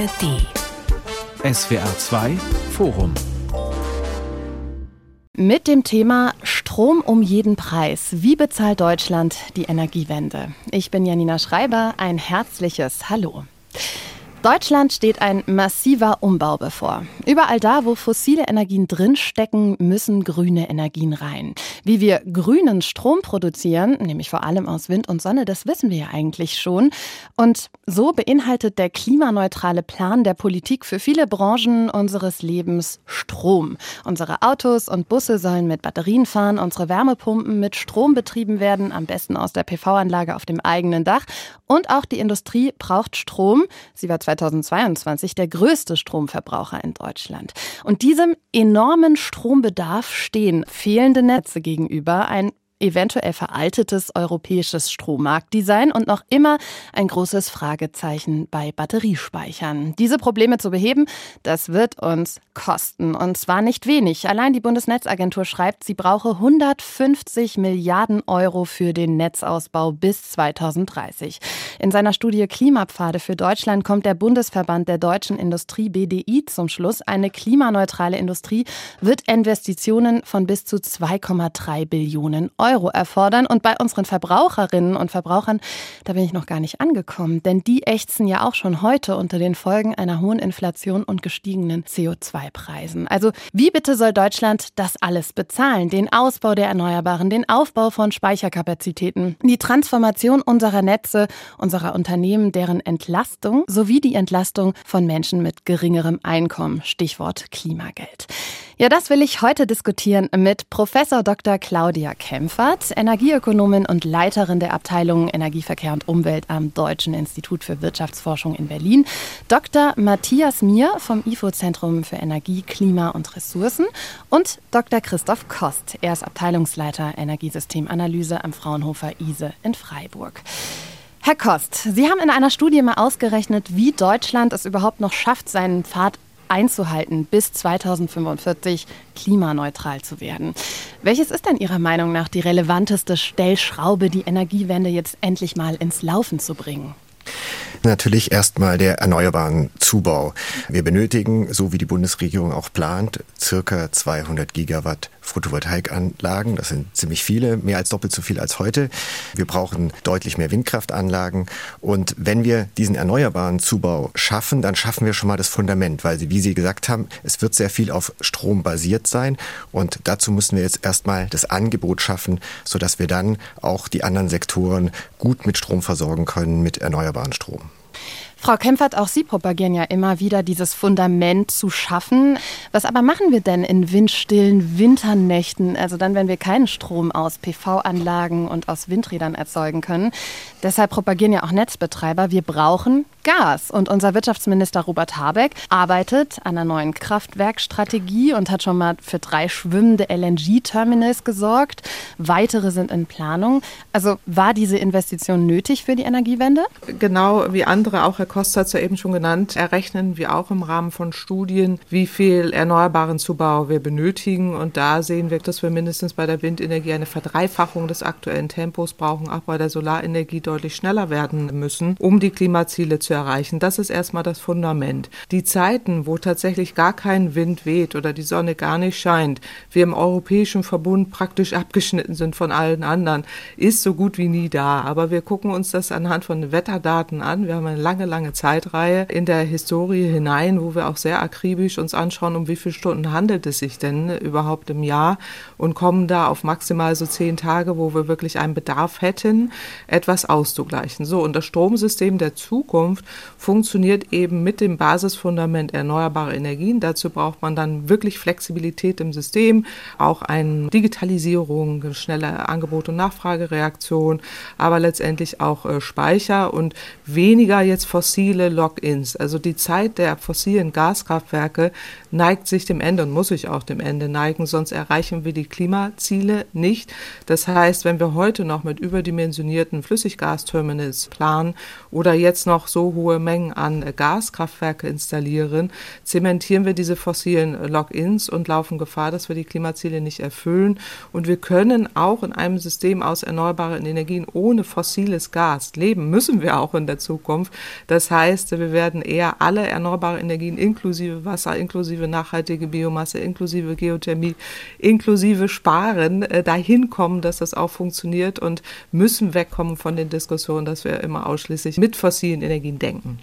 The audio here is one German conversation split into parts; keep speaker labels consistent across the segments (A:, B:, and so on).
A: ARD. SWR 2 Forum.
B: Mit dem Thema Strom um jeden Preis. Wie bezahlt Deutschland die Energiewende? Ich bin Janina Schreiber. Ein herzliches Hallo. Deutschland steht ein massiver Umbau bevor. Überall da, wo fossile Energien drinstecken, müssen grüne Energien rein. Wie wir grünen Strom produzieren, nämlich vor allem aus Wind und Sonne, das wissen wir ja eigentlich schon. Und so beinhaltet der klimaneutrale Plan der Politik für viele Branchen unseres Lebens Strom. Unsere Autos und Busse sollen mit Batterien fahren, unsere Wärmepumpen mit Strom betrieben werden, am besten aus der PV-Anlage auf dem eigenen Dach. Und auch die Industrie braucht Strom. Sie war 2022 der größte Stromverbraucher in Deutschland. Und diesem enormen Strombedarf stehen fehlende Netze gegenüber, ein eventuell veraltetes europäisches Strommarktdesign und noch immer ein großes Fragezeichen bei Batteriespeichern. Diese Probleme zu beheben, das wird uns kosten. Und zwar nicht wenig. Allein die Bundesnetzagentur schreibt, sie brauche 150 Milliarden Euro für den Netzausbau bis 2030. In seiner Studie Klimapfade für Deutschland kommt der Bundesverband der deutschen Industrie BDI zum Schluss, eine klimaneutrale Industrie wird Investitionen von bis zu 2,3 Billionen Euro Euro erfordern. Und bei unseren Verbraucherinnen und Verbrauchern, da bin ich noch gar nicht angekommen, denn die ächzen ja auch schon heute unter den Folgen einer hohen Inflation und gestiegenen CO2-Preisen. Also wie bitte soll Deutschland das alles bezahlen? Den Ausbau der Erneuerbaren, den Aufbau von Speicherkapazitäten, die Transformation unserer Netze, unserer Unternehmen, deren Entlastung sowie die Entlastung von Menschen mit geringerem Einkommen. Stichwort Klimageld. Ja, das will ich heute diskutieren mit Professor Dr. Claudia Kempfert, Energieökonomin und Leiterin der Abteilung Energieverkehr und Umwelt am Deutschen Institut für Wirtschaftsforschung in Berlin, Dr. Matthias Mier vom IFO-Zentrum für Energie, Klima und Ressourcen und Dr. Christoph Kost. Er ist Abteilungsleiter Energiesystemanalyse am Fraunhofer ISE in Freiburg. Herr Kost, Sie haben in einer Studie mal ausgerechnet, wie Deutschland es überhaupt noch schafft, seinen Pfad einzuhalten, bis 2045 klimaneutral zu werden. Welches ist denn Ihrer Meinung nach die relevanteste Stellschraube, die Energiewende jetzt endlich mal ins Laufen zu bringen?
C: Natürlich erstmal der erneuerbaren Zubau. Wir benötigen, so wie die Bundesregierung auch plant, circa 200 Gigawatt Photovoltaikanlagen. Das sind ziemlich viele, mehr als doppelt so viel als heute. Wir brauchen deutlich mehr Windkraftanlagen. Und wenn wir diesen erneuerbaren Zubau schaffen, dann schaffen wir schon mal das Fundament, weil, wie Sie gesagt haben, es wird sehr viel auf Strom basiert sein. Und dazu müssen wir jetzt erstmal das Angebot schaffen, sodass wir dann auch die anderen Sektoren gut mit Strom versorgen können, mit erneuerbaren Strom.
B: Frau Kempfert, auch Sie propagieren ja immer wieder, dieses Fundament zu schaffen. Was aber machen wir denn in windstillen Winternächten, also dann, wenn wir keinen Strom aus PV-Anlagen und aus Windrädern erzeugen können? Deshalb propagieren ja auch Netzbetreiber, wir brauchen Gas. Und unser Wirtschaftsminister Robert Habeck arbeitet an einer neuen Kraftwerkstrategie und hat schon mal für drei schwimmende LNG-Terminals gesorgt. Weitere sind in Planung. Also war diese Investition nötig für die Energiewende?
D: Genau wie andere, auch Herr Kost hat es ja eben schon genannt, errechnen wir auch im Rahmen von Studien, wie viel erneuerbaren Zubau wir benötigen. Und da sehen wir, dass wir mindestens bei der Windenergie eine Verdreifachung des aktuellen Tempos brauchen, auch bei der Solarenergie deutlich schneller werden müssen, um die Klimaziele zu erreichen. Das ist erstmal das Fundament. Die Zeiten, wo tatsächlich gar kein Wind weht oder die Sonne gar nicht scheint, wir im europäischen Verbund praktisch abgeschnitten sind von allen anderen, ist so gut wie nie da. Aber wir gucken uns das anhand von Wetterdaten an. Wir haben eine lange, lange Zeitreihe in der Historie hinein, wo wir auch sehr akribisch uns anschauen, um wie viele Stunden handelt es sich denn überhaupt im Jahr und kommen da auf maximal so zehn Tage, wo wir wirklich einen Bedarf hätten, etwas aus auszugleichen. So, und das Stromsystem der Zukunft funktioniert eben mit dem Basisfundament erneuerbare Energien. Dazu braucht man dann wirklich Flexibilität im System, auch eine Digitalisierung, schnelle Angebot- und Nachfragereaktion, aber letztendlich auch äh, Speicher und weniger jetzt fossile Lock-ins. Also die Zeit der fossilen Gaskraftwerke neigt sich dem Ende und muss sich auch dem Ende neigen, sonst erreichen wir die Klimaziele nicht. Das heißt, wenn wir heute noch mit überdimensionierten Flüssiggas Gasterminals planen oder jetzt noch so hohe Mengen an Gaskraftwerke installieren, zementieren wir diese fossilen Logins und laufen Gefahr, dass wir die Klimaziele nicht erfüllen. Und wir können auch in einem System aus erneuerbaren Energien ohne fossiles Gas leben, müssen wir auch in der Zukunft. Das heißt, wir werden eher alle erneuerbaren Energien inklusive Wasser, inklusive nachhaltige Biomasse, inklusive Geothermie, inklusive Sparen äh, dahin kommen, dass das auch funktioniert und müssen wegkommen von den Diskussionen, dass wir immer ausschließlich mit fossilen Energien denken.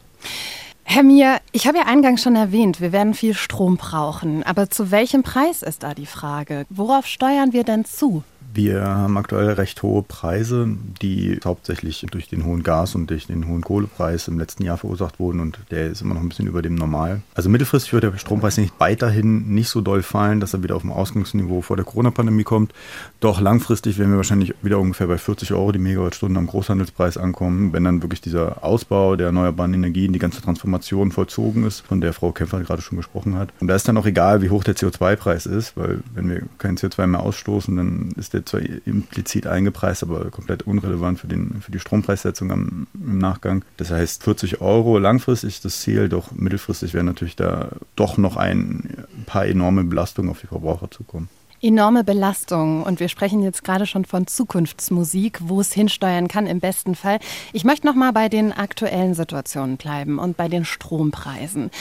B: Herr Mier, ich habe ja eingangs schon erwähnt, wir werden viel Strom brauchen. Aber zu welchem Preis ist da die Frage? Worauf steuern wir denn zu?
E: Wir haben aktuell recht hohe Preise, die hauptsächlich durch den hohen Gas- und durch den hohen Kohlepreis im letzten Jahr verursacht wurden und der ist immer noch ein bisschen über dem Normal. Also mittelfristig wird der Strompreis nicht weiterhin nicht so doll fallen, dass er wieder auf dem Ausgangsniveau vor der Corona-Pandemie kommt. Doch langfristig werden wir wahrscheinlich wieder ungefähr bei 40 Euro die Megawattstunde am Großhandelspreis ankommen, wenn dann wirklich dieser Ausbau der erneuerbaren Energien, die ganze Transformation vollzogen ist, von der Frau Kämpfer gerade schon gesprochen hat. Und da ist dann auch egal, wie hoch der CO2-Preis ist, weil wenn wir kein CO2 mehr ausstoßen, dann ist der zwar implizit eingepreist, aber komplett unrelevant für, den, für die Strompreissetzung am, im Nachgang. Das heißt, 40 Euro langfristig ist das Ziel, doch mittelfristig werden natürlich da doch noch ein paar enorme Belastungen auf die Verbraucher zukommen.
B: Enorme Belastung. Und wir sprechen jetzt gerade schon von Zukunftsmusik, wo es hinsteuern kann im besten Fall. Ich möchte noch mal bei den aktuellen Situationen bleiben und bei den Strompreisen.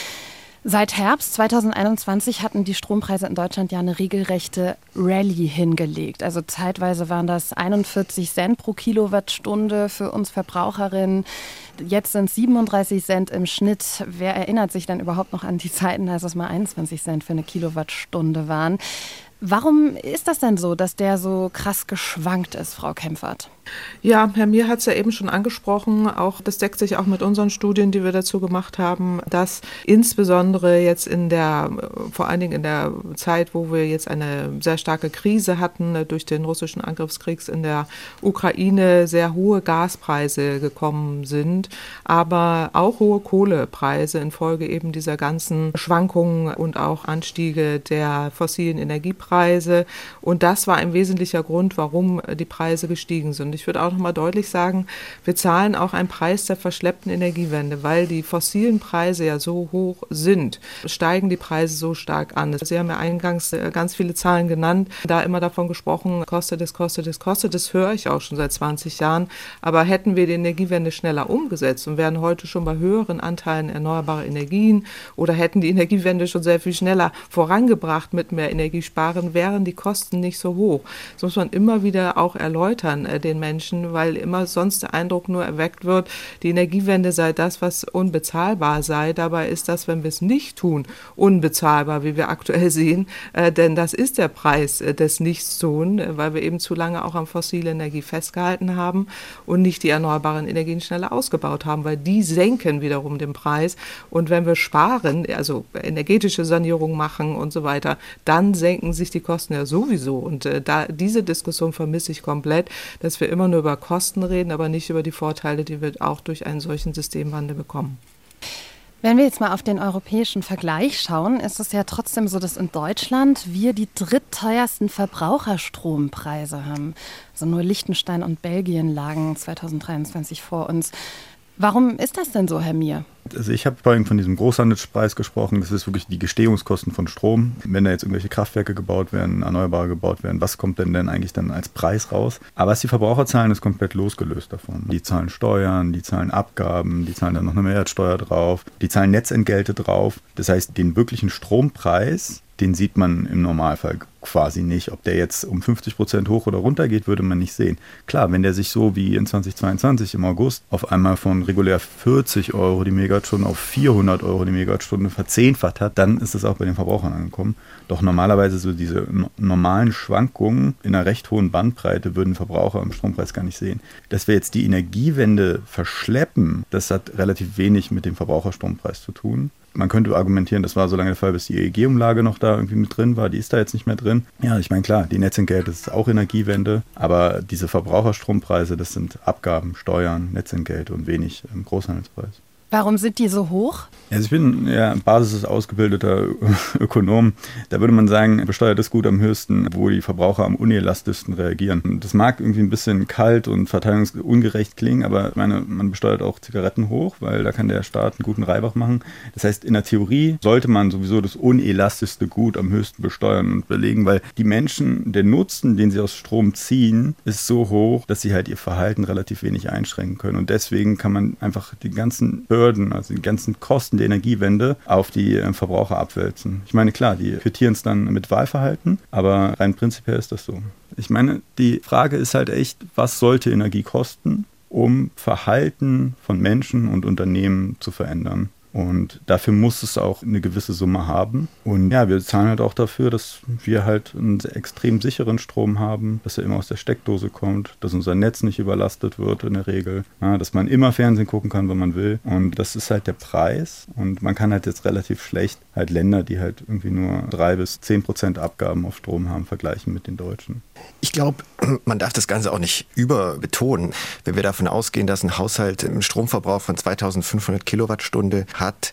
B: Seit Herbst 2021 hatten die Strompreise in Deutschland ja eine regelrechte Rallye hingelegt. Also zeitweise waren das 41 Cent pro Kilowattstunde für uns Verbraucherinnen. Jetzt sind es 37 Cent im Schnitt. Wer erinnert sich denn überhaupt noch an die Zeiten, als es mal 21 Cent für eine Kilowattstunde waren? Warum ist das denn so, dass der so krass geschwankt ist, Frau Kempfert?
D: Ja, Herr Mir hat es ja eben schon angesprochen, auch das deckt sich auch mit unseren Studien, die wir dazu gemacht haben, dass insbesondere jetzt in der, vor allen Dingen in der Zeit, wo wir jetzt eine sehr starke Krise hatten durch den russischen Angriffskrieg in der Ukraine, sehr hohe Gaspreise gekommen sind, aber auch hohe Kohlepreise infolge eben dieser ganzen Schwankungen und auch Anstiege der fossilen Energiepreise. Und das war ein wesentlicher Grund, warum die Preise gestiegen sind ich würde auch noch mal deutlich sagen, wir zahlen auch einen Preis der verschleppten Energiewende, weil die fossilen Preise ja so hoch sind, steigen die Preise so stark an. Sie haben ja eingangs äh, ganz viele Zahlen genannt, da immer davon gesprochen, kostet es, kostet es, kostet es, höre ich auch schon seit 20 Jahren. Aber hätten wir die Energiewende schneller umgesetzt und wären heute schon bei höheren Anteilen erneuerbarer Energien oder hätten die Energiewende schon sehr viel schneller vorangebracht mit mehr Energiesparen, wären die Kosten nicht so hoch. Das muss man immer wieder auch erläutern, äh, den Menschen, weil immer sonst der Eindruck nur erweckt wird, die Energiewende sei das, was unbezahlbar sei. Dabei ist das, wenn wir es nicht tun, unbezahlbar, wie wir aktuell sehen. Äh, denn das ist der Preis äh, des Nichtstun, äh, weil wir eben zu lange auch an fossile Energie festgehalten haben und nicht die erneuerbaren Energien schneller ausgebaut haben, weil die senken wiederum den Preis. Und wenn wir sparen, also energetische Sanierung machen und so weiter, dann senken sich die Kosten ja sowieso. Und äh, da diese Diskussion vermisse ich komplett, dass wir immer nur über Kosten reden, aber nicht über die Vorteile, die wir auch durch einen solchen Systemwandel bekommen.
B: Wenn wir jetzt mal auf den europäischen Vergleich schauen, ist es ja trotzdem so, dass in Deutschland wir die drittteuersten Verbraucherstrompreise haben. Also nur Liechtenstein und Belgien lagen 2023 vor uns. Warum ist das denn so, Herr Mier?
E: Also ich habe vorhin von diesem Großhandelspreis gesprochen. Das ist wirklich die Gestehungskosten von Strom. Wenn da jetzt irgendwelche Kraftwerke gebaut werden, Erneuerbare gebaut werden, was kommt denn denn eigentlich dann als Preis raus? Aber was die Verbraucher zahlen, ist komplett losgelöst davon. Die zahlen Steuern, die zahlen Abgaben, die zahlen dann noch eine Mehrwertsteuer drauf, die zahlen Netzentgelte drauf. Das heißt, den wirklichen Strompreis, den sieht man im Normalfall quasi nicht. Ob der jetzt um 50 Prozent hoch oder runter geht, würde man nicht sehen. Klar, wenn der sich so wie in 2022 im August auf einmal von regulär 40 Euro die Megawattstunde auf 400 Euro die Megawattstunde verzehnfacht hat, dann ist es auch bei den Verbrauchern angekommen. Doch normalerweise so diese normalen Schwankungen in einer recht hohen Bandbreite würden Verbraucher im Strompreis gar nicht sehen. Dass wir jetzt die Energiewende verschleppen, das hat relativ wenig mit dem Verbraucherstrompreis zu tun man könnte argumentieren, das war so lange der Fall, bis die EEG-Umlage noch da irgendwie mit drin war. Die ist da jetzt nicht mehr drin. Ja, ich meine, klar, die Netzentgelte ist auch Energiewende, aber diese Verbraucherstrompreise, das sind Abgaben, Steuern, Netzentgelte und wenig im Großhandelspreis.
B: Warum sind die so hoch?
E: Also ich bin ja Basis ausgebildeter Ökonom. Da würde man sagen, besteuert ist gut am höchsten, wo die Verbraucher am unelastischsten reagieren. Das mag irgendwie ein bisschen kalt und verteilungsungerecht klingen, aber ich meine, man besteuert auch Zigaretten hoch, weil da kann der Staat einen guten Reibach machen. Das heißt, in der Theorie sollte man sowieso das unelastischste Gut am höchsten besteuern und belegen, weil die Menschen, der Nutzen, den sie aus Strom ziehen, ist so hoch, dass sie halt ihr Verhalten relativ wenig einschränken können. Und deswegen kann man einfach die ganzen Bürden, also die ganzen Kosten der Energiewende auf die äh, Verbraucher abwälzen. Ich meine, klar, die quittieren es dann mit Wahlverhalten, aber rein prinzipiell ist das so. Ich meine, die Frage ist halt echt, was sollte Energie kosten, um Verhalten von Menschen und Unternehmen zu verändern? Und dafür muss es auch eine gewisse Summe haben. Und ja, wir zahlen halt auch dafür, dass wir halt einen extrem sicheren Strom haben, dass er immer aus der Steckdose kommt, dass unser Netz nicht überlastet wird in der Regel, ja, dass man immer Fernsehen gucken kann, wenn man will. Und das ist halt der Preis. Und man kann halt jetzt relativ schlecht halt Länder, die halt irgendwie nur drei bis zehn Prozent Abgaben auf Strom haben, vergleichen mit den Deutschen.
C: Ich glaube, man darf das Ganze auch nicht überbetonen. Wenn wir davon ausgehen, dass ein Haushalt einen Stromverbrauch von 2500 Kilowattstunde hat,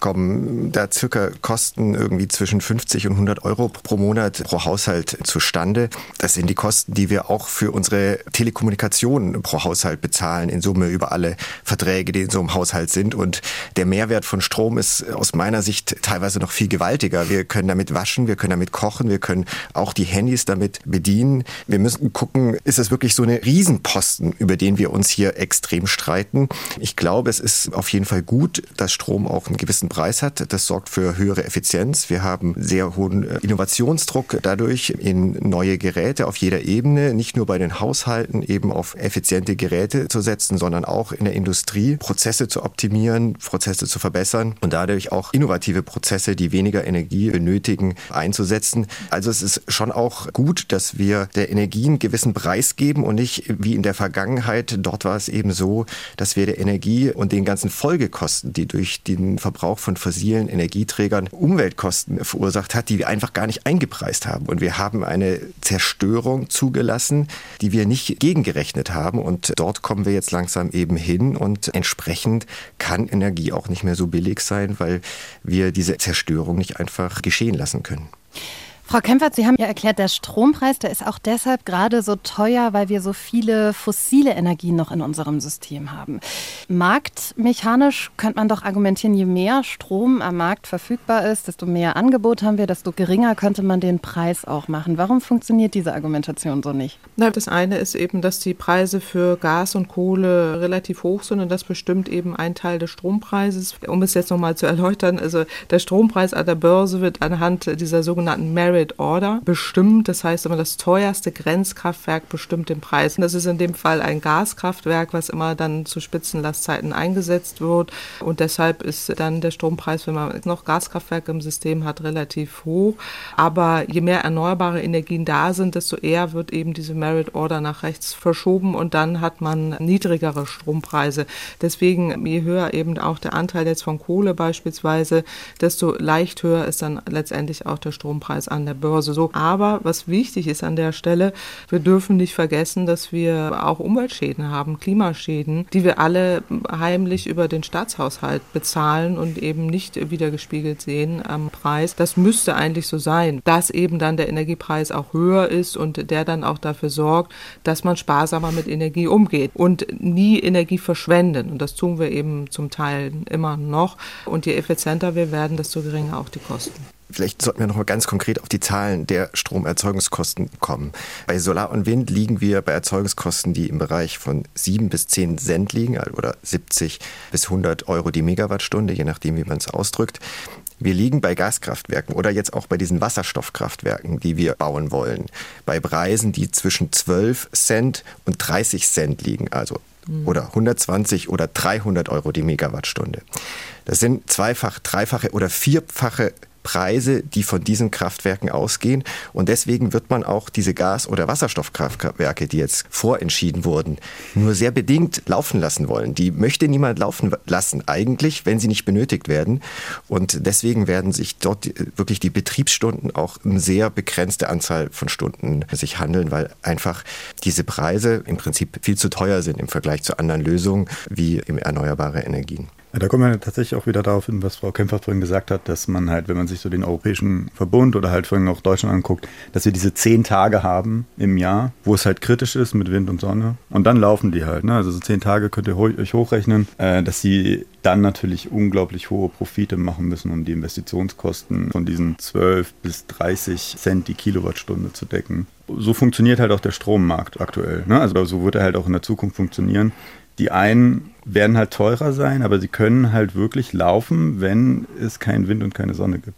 C: kommen da circa Kosten irgendwie zwischen 50 und 100 Euro pro Monat pro Haushalt zustande. Das sind die Kosten, die wir auch für unsere Telekommunikation pro Haushalt bezahlen, in Summe über alle Verträge, die in so einem Haushalt sind. Und der Mehrwert von Strom ist aus meiner Sicht teilweise noch viel gewaltiger. Wir können damit waschen, wir können damit kochen, wir können auch die Handys damit bedienen. Wir müssen gucken, ist es wirklich so eine Riesenposten, über den wir uns hier extrem streiten. Ich glaube, es ist auf jeden Fall gut, dass Strom auch einen gewissen Preis hat. Das sorgt für höhere Effizienz. Wir haben sehr hohen äh, Innovationsdruck dadurch in neue Geräte auf jeder Ebene, nicht nur bei den Haushalten eben auf effiziente Geräte zu setzen, sondern auch in der Industrie Prozesse zu optimieren, Prozesse zu verbessern und dadurch auch innovative Prozesse, die weniger Energie benötigen, einzusetzen. Also es ist schon auch gut, dass wir der Energie einen gewissen Preis geben und nicht wie in der Vergangenheit. Dort war es eben so, dass wir der Energie und den ganzen Folgekosten, die durch den Verbrauch von fossilen Energieträgern Umweltkosten verursacht hat, die wir einfach gar nicht eingepreist haben. Und wir haben eine Zerstörung zugelassen, die wir nicht gegengerechnet haben. Und dort kommen wir jetzt langsam eben hin. Und entsprechend kann Energie auch nicht mehr so billig sein, weil wir diese Zerstörung nicht einfach geschehen lassen können.
B: Frau Kempfert, Sie haben ja erklärt, der Strompreis, der ist auch deshalb gerade so teuer, weil wir so viele fossile Energien noch in unserem System haben. Marktmechanisch könnte man doch argumentieren, je mehr Strom am Markt verfügbar ist, desto mehr Angebot haben wir, desto geringer könnte man den Preis auch machen. Warum funktioniert diese Argumentation so nicht?
D: Na, das eine ist eben, dass die Preise für Gas und Kohle relativ hoch sind und das bestimmt eben ein Teil des Strompreises. Um es jetzt nochmal zu erläutern, also der Strompreis an der Börse wird anhand dieser sogenannten Merit Merit Order bestimmt. Das heißt immer, das teuerste Grenzkraftwerk bestimmt den Preis. Das ist in dem Fall ein Gaskraftwerk, was immer dann zu Spitzenlastzeiten eingesetzt wird. Und deshalb ist dann der Strompreis, wenn man noch Gaskraftwerke im System hat, relativ hoch. Aber je mehr erneuerbare Energien da sind, desto eher wird eben diese Merit Order nach rechts verschoben und dann hat man niedrigere Strompreise. Deswegen, je höher eben auch der Anteil jetzt von Kohle beispielsweise, desto leicht höher ist dann letztendlich auch der Strompreis an der der Börse so. Aber was wichtig ist an der Stelle, wir dürfen nicht vergessen, dass wir auch Umweltschäden haben, Klimaschäden, die wir alle heimlich über den Staatshaushalt bezahlen und eben nicht wiedergespiegelt sehen am Preis. Das müsste eigentlich so sein, dass eben dann der Energiepreis auch höher ist und der dann auch dafür sorgt, dass man sparsamer mit Energie umgeht und nie Energie verschwenden. Und das tun wir eben zum Teil immer noch. Und je effizienter wir werden, desto geringer auch die Kosten.
C: Vielleicht sollten wir noch mal ganz konkret auf die Zahlen der Stromerzeugungskosten kommen. Bei Solar und Wind liegen wir bei Erzeugungskosten, die im Bereich von 7 bis 10 Cent liegen oder 70 bis 100 Euro die Megawattstunde, je nachdem, wie man es ausdrückt. Wir liegen bei Gaskraftwerken oder jetzt auch bei diesen Wasserstoffkraftwerken, die wir bauen wollen, bei Preisen, die zwischen 12 Cent und 30 Cent liegen, also mhm. oder 120 oder 300 Euro die Megawattstunde. Das sind zweifach, dreifache oder vierfache Preise, die von diesen Kraftwerken ausgehen. Und deswegen wird man auch diese Gas- oder Wasserstoffkraftwerke, die jetzt vorentschieden wurden, nur sehr bedingt laufen lassen wollen. Die möchte niemand laufen lassen, eigentlich, wenn sie nicht benötigt werden. Und deswegen werden sich dort wirklich die Betriebsstunden auch eine sehr begrenzte Anzahl von Stunden sich handeln, weil einfach diese Preise im Prinzip viel zu teuer sind im Vergleich zu anderen Lösungen wie erneuerbare Energien.
E: Da kommen wir tatsächlich auch wieder darauf hin, was Frau Kempfer vorhin gesagt hat, dass man halt, wenn man sich so den Europäischen Verbund oder halt vorhin auch Deutschland anguckt, dass wir diese zehn Tage haben im Jahr, wo es halt kritisch ist mit Wind und Sonne. Und dann laufen die halt. Ne? Also so zehn Tage könnt ihr euch hochrechnen, äh, dass sie dann natürlich unglaublich hohe Profite machen müssen, um die Investitionskosten von diesen 12 bis 30 Cent die Kilowattstunde zu decken. So funktioniert halt auch der Strommarkt aktuell. Ne? Also so wird er halt auch in der Zukunft funktionieren. Die einen werden halt teurer sein, aber sie können halt wirklich laufen, wenn es keinen Wind und keine Sonne gibt.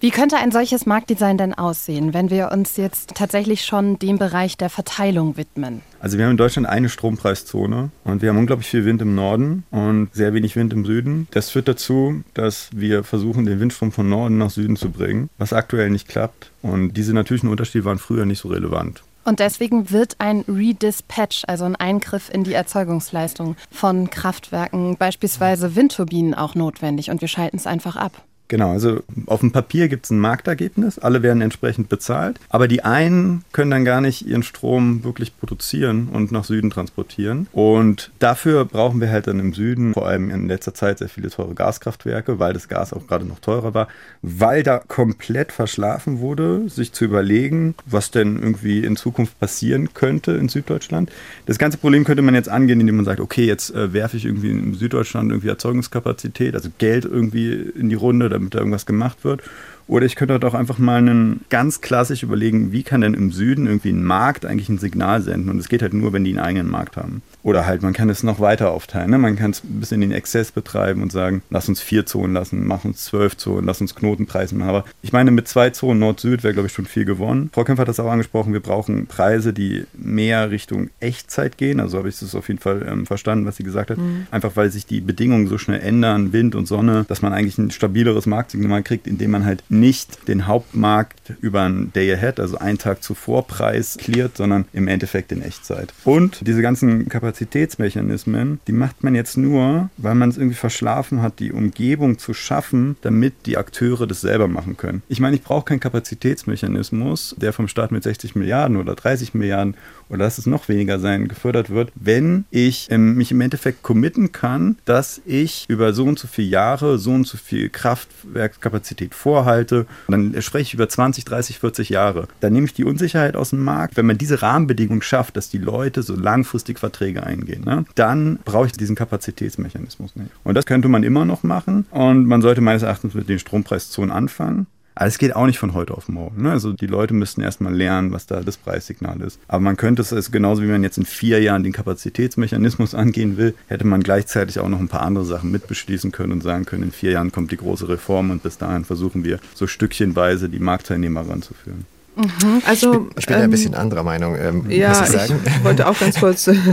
B: Wie könnte ein solches Marktdesign denn aussehen, wenn wir uns jetzt tatsächlich schon dem Bereich der Verteilung widmen?
E: Also wir haben in Deutschland eine Strompreiszone und wir haben unglaublich viel Wind im Norden und sehr wenig Wind im Süden. Das führt dazu, dass wir versuchen, den Windstrom von Norden nach Süden zu bringen, was aktuell nicht klappt. Und diese natürlichen Unterschiede waren früher nicht so relevant.
B: Und deswegen wird ein Redispatch, also ein Eingriff in die Erzeugungsleistung von Kraftwerken, beispielsweise Windturbinen, auch notwendig. Und wir schalten es einfach ab.
E: Genau, also auf dem Papier gibt es ein Marktergebnis, alle werden entsprechend bezahlt, aber die einen können dann gar nicht ihren Strom wirklich produzieren und nach Süden transportieren. Und dafür brauchen wir halt dann im Süden, vor allem in letzter Zeit, sehr viele teure Gaskraftwerke, weil das Gas auch gerade noch teurer war, weil da komplett verschlafen wurde, sich zu überlegen, was denn irgendwie in Zukunft passieren könnte in Süddeutschland. Das ganze Problem könnte man jetzt angehen, indem man sagt, okay, jetzt äh, werfe ich irgendwie in Süddeutschland irgendwie Erzeugungskapazität, also Geld irgendwie in die Runde, damit da irgendwas gemacht wird. Oder ich könnte auch einfach mal einen ganz klassisch überlegen, wie kann denn im Süden irgendwie ein Markt eigentlich ein Signal senden? Und es geht halt nur, wenn die einen eigenen Markt haben. Oder halt, man kann es noch weiter aufteilen. Ne? Man kann es ein bisschen in den Exzess betreiben und sagen, lass uns vier Zonen lassen, mach uns zwölf Zonen, lass uns Knotenpreise machen. Aber ich meine, mit zwei Zonen Nord-Süd wäre, glaube ich, schon viel gewonnen. Frau Kempf hat das auch angesprochen, wir brauchen Preise, die mehr Richtung Echtzeit gehen. Also habe ich das auf jeden Fall ähm, verstanden, was sie gesagt hat. Mhm. Einfach weil sich die Bedingungen so schnell ändern, Wind und Sonne, dass man eigentlich ein stabileres Marktsignal kriegt, indem man halt nicht den Hauptmarkt über einen Day Ahead, also einen Tag zuvor Preis klärt, sondern im Endeffekt in Echtzeit. Und diese ganzen Kapazitätsmechanismen, die macht man jetzt nur, weil man es irgendwie verschlafen hat, die Umgebung zu schaffen, damit die Akteure das selber machen können. Ich meine, ich brauche keinen Kapazitätsmechanismus, der vom Staat mit 60 Milliarden oder 30 Milliarden oder lass es noch weniger sein, gefördert wird, wenn ich ähm, mich im Endeffekt committen kann, dass ich über so und so viele Jahre so und so viel Kraftwerkskapazität vorhalte. Dann spreche ich über 20, 30, 40 Jahre. Dann nehme ich die Unsicherheit aus dem Markt. Wenn man diese Rahmenbedingungen schafft, dass die Leute so langfristig Verträge eingehen, ne, dann brauche ich diesen Kapazitätsmechanismus nicht. Und das könnte man immer noch machen. Und man sollte meines Erachtens mit den Strompreiszonen anfangen. Aber es geht auch nicht von heute auf morgen. Ne? Also die Leute müssten erstmal lernen, was da das Preissignal ist. Aber man könnte es, also genauso wie man jetzt in vier Jahren den Kapazitätsmechanismus angehen will, hätte man gleichzeitig auch noch ein paar andere Sachen mitbeschließen können und sagen können, in vier Jahren kommt die große Reform und bis dahin versuchen wir so stückchenweise die Marktteilnehmer ranzuführen.
C: Mhm. Also, ich bin, ich bin ähm, ein bisschen anderer Meinung,
D: ähm, ja, muss ich sagen. Ich wollte auch ganz kurz. ja.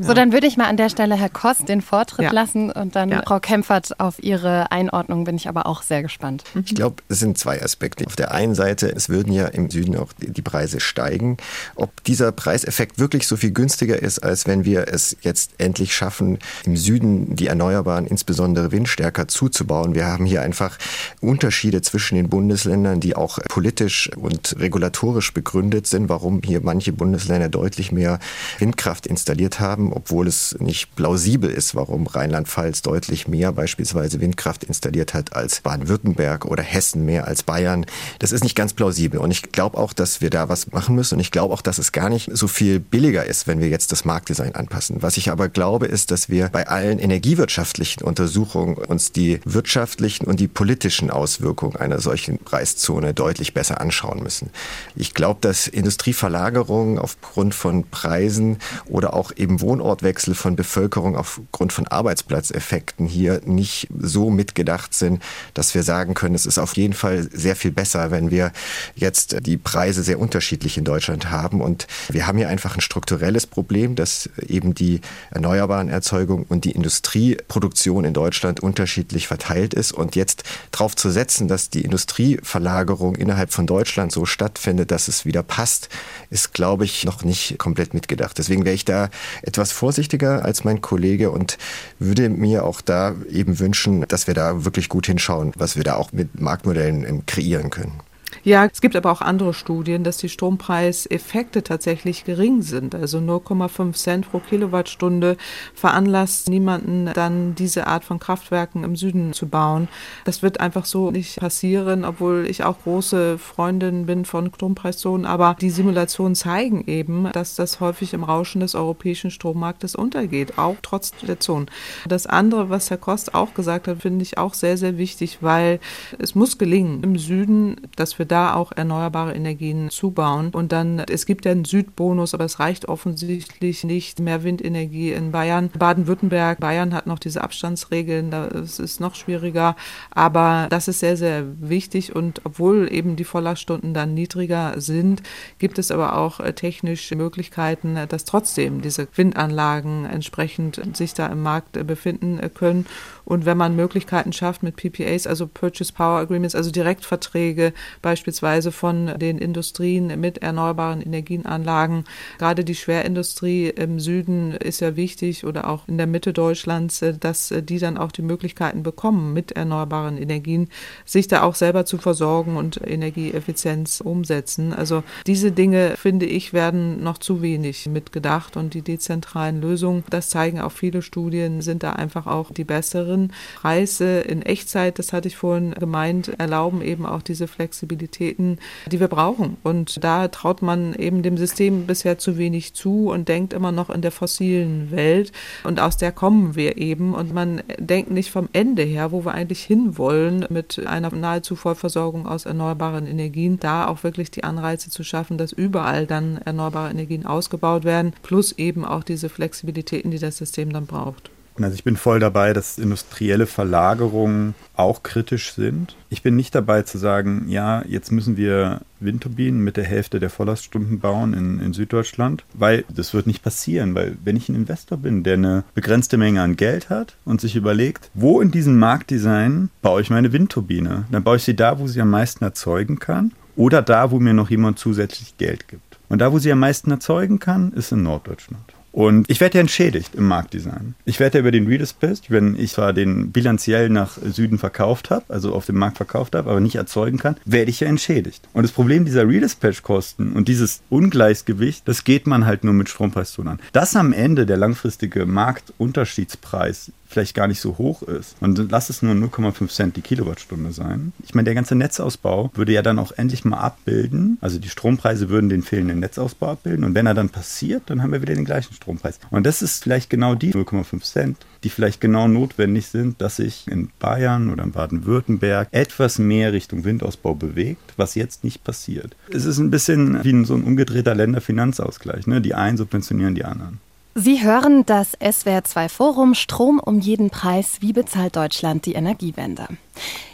B: So, dann würde ich mal an der Stelle Herr Kost den Vortritt ja. lassen und dann ja. Frau Kempfert auf Ihre Einordnung bin ich aber auch sehr gespannt.
C: Mhm. Ich glaube, es sind zwei Aspekte. Auf der einen Seite, es würden ja im Süden auch die Preise steigen. Ob dieser Preiseffekt wirklich so viel günstiger ist, als wenn wir es jetzt endlich schaffen, im Süden die Erneuerbaren, insbesondere windstärker zuzubauen. Wir haben hier einfach Unterschiede zwischen den Bundesländern, die auch politisch und und regulatorisch begründet sind, warum hier manche Bundesländer deutlich mehr Windkraft installiert haben, obwohl es nicht plausibel ist, warum Rheinland-Pfalz deutlich mehr beispielsweise Windkraft installiert hat als Baden-Württemberg oder Hessen mehr als Bayern. Das ist nicht ganz plausibel. Und ich glaube auch, dass wir da was machen müssen. Und ich glaube auch, dass es gar nicht so viel billiger ist, wenn wir jetzt das Marktdesign anpassen. Was ich aber glaube, ist, dass wir bei allen energiewirtschaftlichen Untersuchungen uns die wirtschaftlichen und die politischen Auswirkungen einer solchen Preiszone deutlich besser anschauen müssen müssen. Ich glaube, dass Industrieverlagerungen aufgrund von Preisen oder auch eben Wohnortwechsel von Bevölkerung aufgrund von Arbeitsplatzeffekten hier nicht so mitgedacht sind, dass wir sagen können, es ist auf jeden Fall sehr viel besser, wenn wir jetzt die Preise sehr unterschiedlich in Deutschland haben. Und wir haben hier einfach ein strukturelles Problem, dass eben die erneuerbaren Erzeugung und die Industrieproduktion in Deutschland unterschiedlich verteilt ist. Und jetzt darauf zu setzen, dass die Industrieverlagerung innerhalb von Deutschland so stattfindet, dass es wieder passt, ist, glaube ich, noch nicht komplett mitgedacht. Deswegen wäre ich da etwas vorsichtiger als mein Kollege und würde mir auch da eben wünschen, dass wir da wirklich gut hinschauen, was wir da auch mit Marktmodellen ähm, kreieren können.
D: Ja, es gibt aber auch andere Studien, dass die Strompreiseffekte tatsächlich gering sind. Also 0,5 Cent pro Kilowattstunde veranlasst niemanden dann diese Art von Kraftwerken im Süden zu bauen. Das wird einfach so nicht passieren, obwohl ich auch große Freundin bin von Strompreiszonen. Aber die Simulationen zeigen eben, dass das häufig im Rauschen des europäischen Strommarktes untergeht, auch trotz der Zonen. Das andere, was Herr Kost auch gesagt hat, finde ich auch sehr, sehr wichtig, weil es muss gelingen im Süden, dass wir da auch erneuerbare Energien zubauen. Und dann, es gibt ja einen Südbonus, aber es reicht offensichtlich nicht. Mehr Windenergie in Bayern. Baden-Württemberg, Bayern hat noch diese Abstandsregeln, das ist noch schwieriger. Aber das ist sehr, sehr wichtig. Und obwohl eben die Volllaststunden dann niedriger sind, gibt es aber auch äh, technisch Möglichkeiten, dass trotzdem diese Windanlagen entsprechend sich da im Markt äh, befinden äh, können. Und wenn man Möglichkeiten schafft mit PPAs, also Purchase Power Agreements, also Direktverträge beispielsweise von den Industrien mit erneuerbaren Energienanlagen, gerade die Schwerindustrie im Süden ist ja wichtig oder auch in der Mitte Deutschlands, äh, dass äh, die dann auch die Möglichkeiten bekommen, mit erneuerbaren Energien sich da auch selber zu versorgen und Energieeffizienz umsetzen. Also diese Dinge, finde ich, werden noch zu wenig mitgedacht und die dezentralen Lösungen, das zeigen auch viele Studien, sind da einfach auch die besseren anderen Preise in Echtzeit, das hatte ich vorhin gemeint, erlauben eben auch diese Flexibilitäten, die wir brauchen. Und da traut man eben dem System bisher zu wenig zu und denkt immer noch in der fossilen Welt. Und aus der kommen wir eben. Und man denkt nicht vom Ende her, wo wir eigentlich hinwollen mit einer nahezu Vollversorgung aus erneuerbaren Energien, da auch wirklich die Anreize zu schaffen, dass überall dann erneuerbare Energien ausgebaut werden, plus eben auch diese Flexibilitäten, die das System dann braucht.
E: Also ich bin voll dabei, dass industrielle Verlagerungen auch kritisch sind. Ich bin nicht dabei zu sagen, ja, jetzt müssen wir Windturbinen mit der Hälfte der Volllaststunden bauen in, in Süddeutschland, weil das wird nicht passieren, weil wenn ich ein Investor bin, der eine begrenzte Menge an Geld hat und sich überlegt, wo in diesem Marktdesign baue ich meine Windturbine, dann baue ich sie da, wo sie am meisten erzeugen kann oder da, wo mir noch jemand zusätzlich Geld gibt. Und da, wo sie am meisten erzeugen kann, ist in Norddeutschland. Und ich werde ja entschädigt im Marktdesign. Ich werde ja über den Redispatch, wenn ich zwar den bilanziell nach Süden verkauft habe, also auf dem Markt verkauft habe, aber nicht erzeugen kann, werde ich ja entschädigt. Und das Problem dieser Redispatch-Kosten und dieses Ungleichgewicht, das geht man halt nur mit Strompreiszonen an. Das am Ende der langfristige Marktunterschiedspreis vielleicht gar nicht so hoch ist und lass es nur 0,5 Cent die Kilowattstunde sein. Ich meine, der ganze Netzausbau würde ja dann auch endlich mal abbilden, also die Strompreise würden den fehlenden Netzausbau abbilden und wenn er dann passiert, dann haben wir wieder den gleichen Strompreis. Und das ist vielleicht genau die 0,5 Cent, die vielleicht genau notwendig sind, dass sich in Bayern oder in Baden-Württemberg etwas mehr Richtung Windausbau bewegt, was jetzt nicht passiert. Es ist ein bisschen wie so ein umgedrehter Länderfinanzausgleich. Ne? Die einen subventionieren die anderen.
B: Sie hören das SWR2 Forum Strom um jeden Preis. Wie bezahlt Deutschland die Energiewende?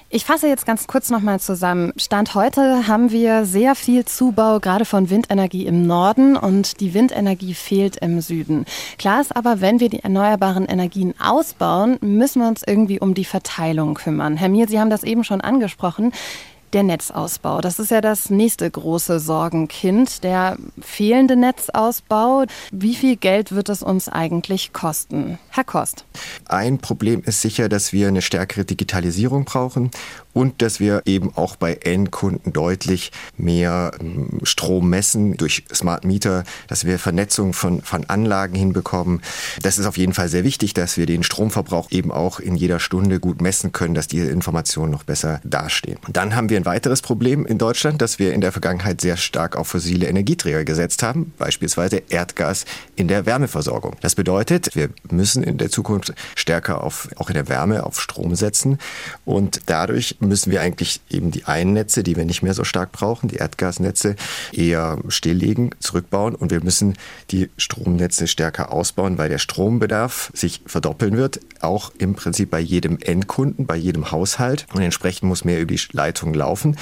B: Ich fasse jetzt ganz kurz nochmal zusammen. Stand heute haben wir sehr viel Zubau, gerade von Windenergie im Norden und die Windenergie fehlt im Süden. Klar ist aber, wenn wir die erneuerbaren Energien ausbauen, müssen wir uns irgendwie um die Verteilung kümmern. Herr Mir, Sie haben das eben schon angesprochen der Netzausbau. Das ist ja das nächste große Sorgenkind, der fehlende Netzausbau. Wie viel Geld wird es uns eigentlich kosten? Herr Kost.
C: Ein Problem ist sicher, dass wir eine stärkere Digitalisierung brauchen und dass wir eben auch bei Endkunden deutlich mehr ähm, Strom messen durch Smart Meter, dass wir Vernetzung von, von Anlagen hinbekommen. Das ist auf jeden Fall sehr wichtig, dass wir den Stromverbrauch eben auch in jeder Stunde gut messen können, dass diese Informationen noch besser dastehen. Dann haben wir ein weiteres Problem in Deutschland, dass wir in der Vergangenheit sehr stark auf fossile Energieträger gesetzt haben, beispielsweise Erdgas in der Wärmeversorgung. Das bedeutet, wir müssen in der Zukunft stärker auf, auch in der Wärme auf Strom setzen und dadurch müssen wir eigentlich eben die Einnetze, die wir nicht mehr so stark brauchen, die Erdgasnetze, eher stilllegen, zurückbauen und wir müssen die Stromnetze stärker ausbauen, weil der Strombedarf sich verdoppeln wird, auch im Prinzip bei jedem Endkunden, bei jedem Haushalt und entsprechend muss mehr über die Leitung laufen laufen.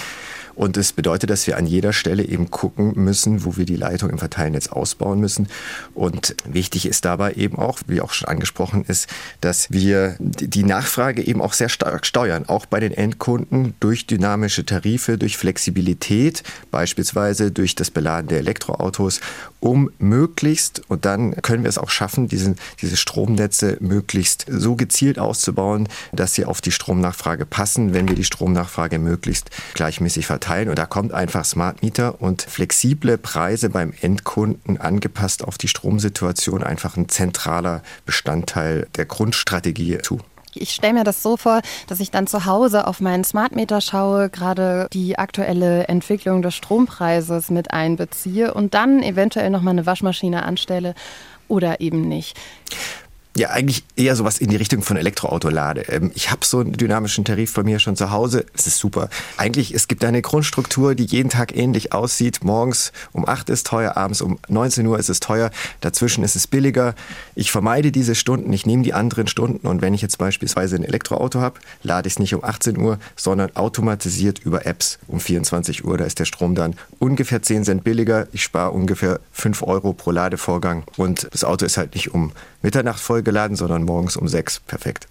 C: Und das bedeutet, dass wir an jeder Stelle eben gucken müssen, wo wir die Leitung im Verteilnetz ausbauen müssen. Und wichtig ist dabei eben auch, wie auch schon angesprochen ist, dass wir die Nachfrage eben auch sehr stark steuern, auch bei den Endkunden durch dynamische Tarife, durch Flexibilität, beispielsweise durch das Beladen der Elektroautos um möglichst, und dann können wir es auch schaffen, diese, diese Stromnetze möglichst so gezielt auszubauen, dass sie auf die Stromnachfrage passen, wenn wir die Stromnachfrage möglichst gleichmäßig verteilen. Und da kommt einfach Smart Meter und flexible Preise beim Endkunden angepasst auf die Stromsituation einfach ein zentraler Bestandteil der Grundstrategie zu.
B: Ich stelle mir das so vor, dass ich dann zu Hause auf meinen Smart Meter schaue, gerade die aktuelle Entwicklung des Strompreises mit einbeziehe und dann eventuell noch mal eine Waschmaschine anstelle oder eben nicht.
C: Ja, eigentlich eher sowas in die Richtung von Elektroauto lade. Ähm, ich habe so einen dynamischen Tarif bei mir schon zu Hause. Es ist super. Eigentlich, es gibt eine Grundstruktur, die jeden Tag ähnlich aussieht. Morgens um 8 ist teuer, abends um 19 Uhr ist es teuer. Dazwischen ist es billiger. Ich vermeide diese Stunden, ich nehme die anderen Stunden. Und wenn ich jetzt beispielsweise ein Elektroauto habe, lade ich es nicht um 18 Uhr, sondern automatisiert über Apps um 24 Uhr. Da ist der Strom dann ungefähr 10 Cent billiger. Ich spare ungefähr 5 Euro pro Ladevorgang. Und das Auto ist halt nicht um Mitternacht vollgeladen, sondern morgens um sechs. Perfekt.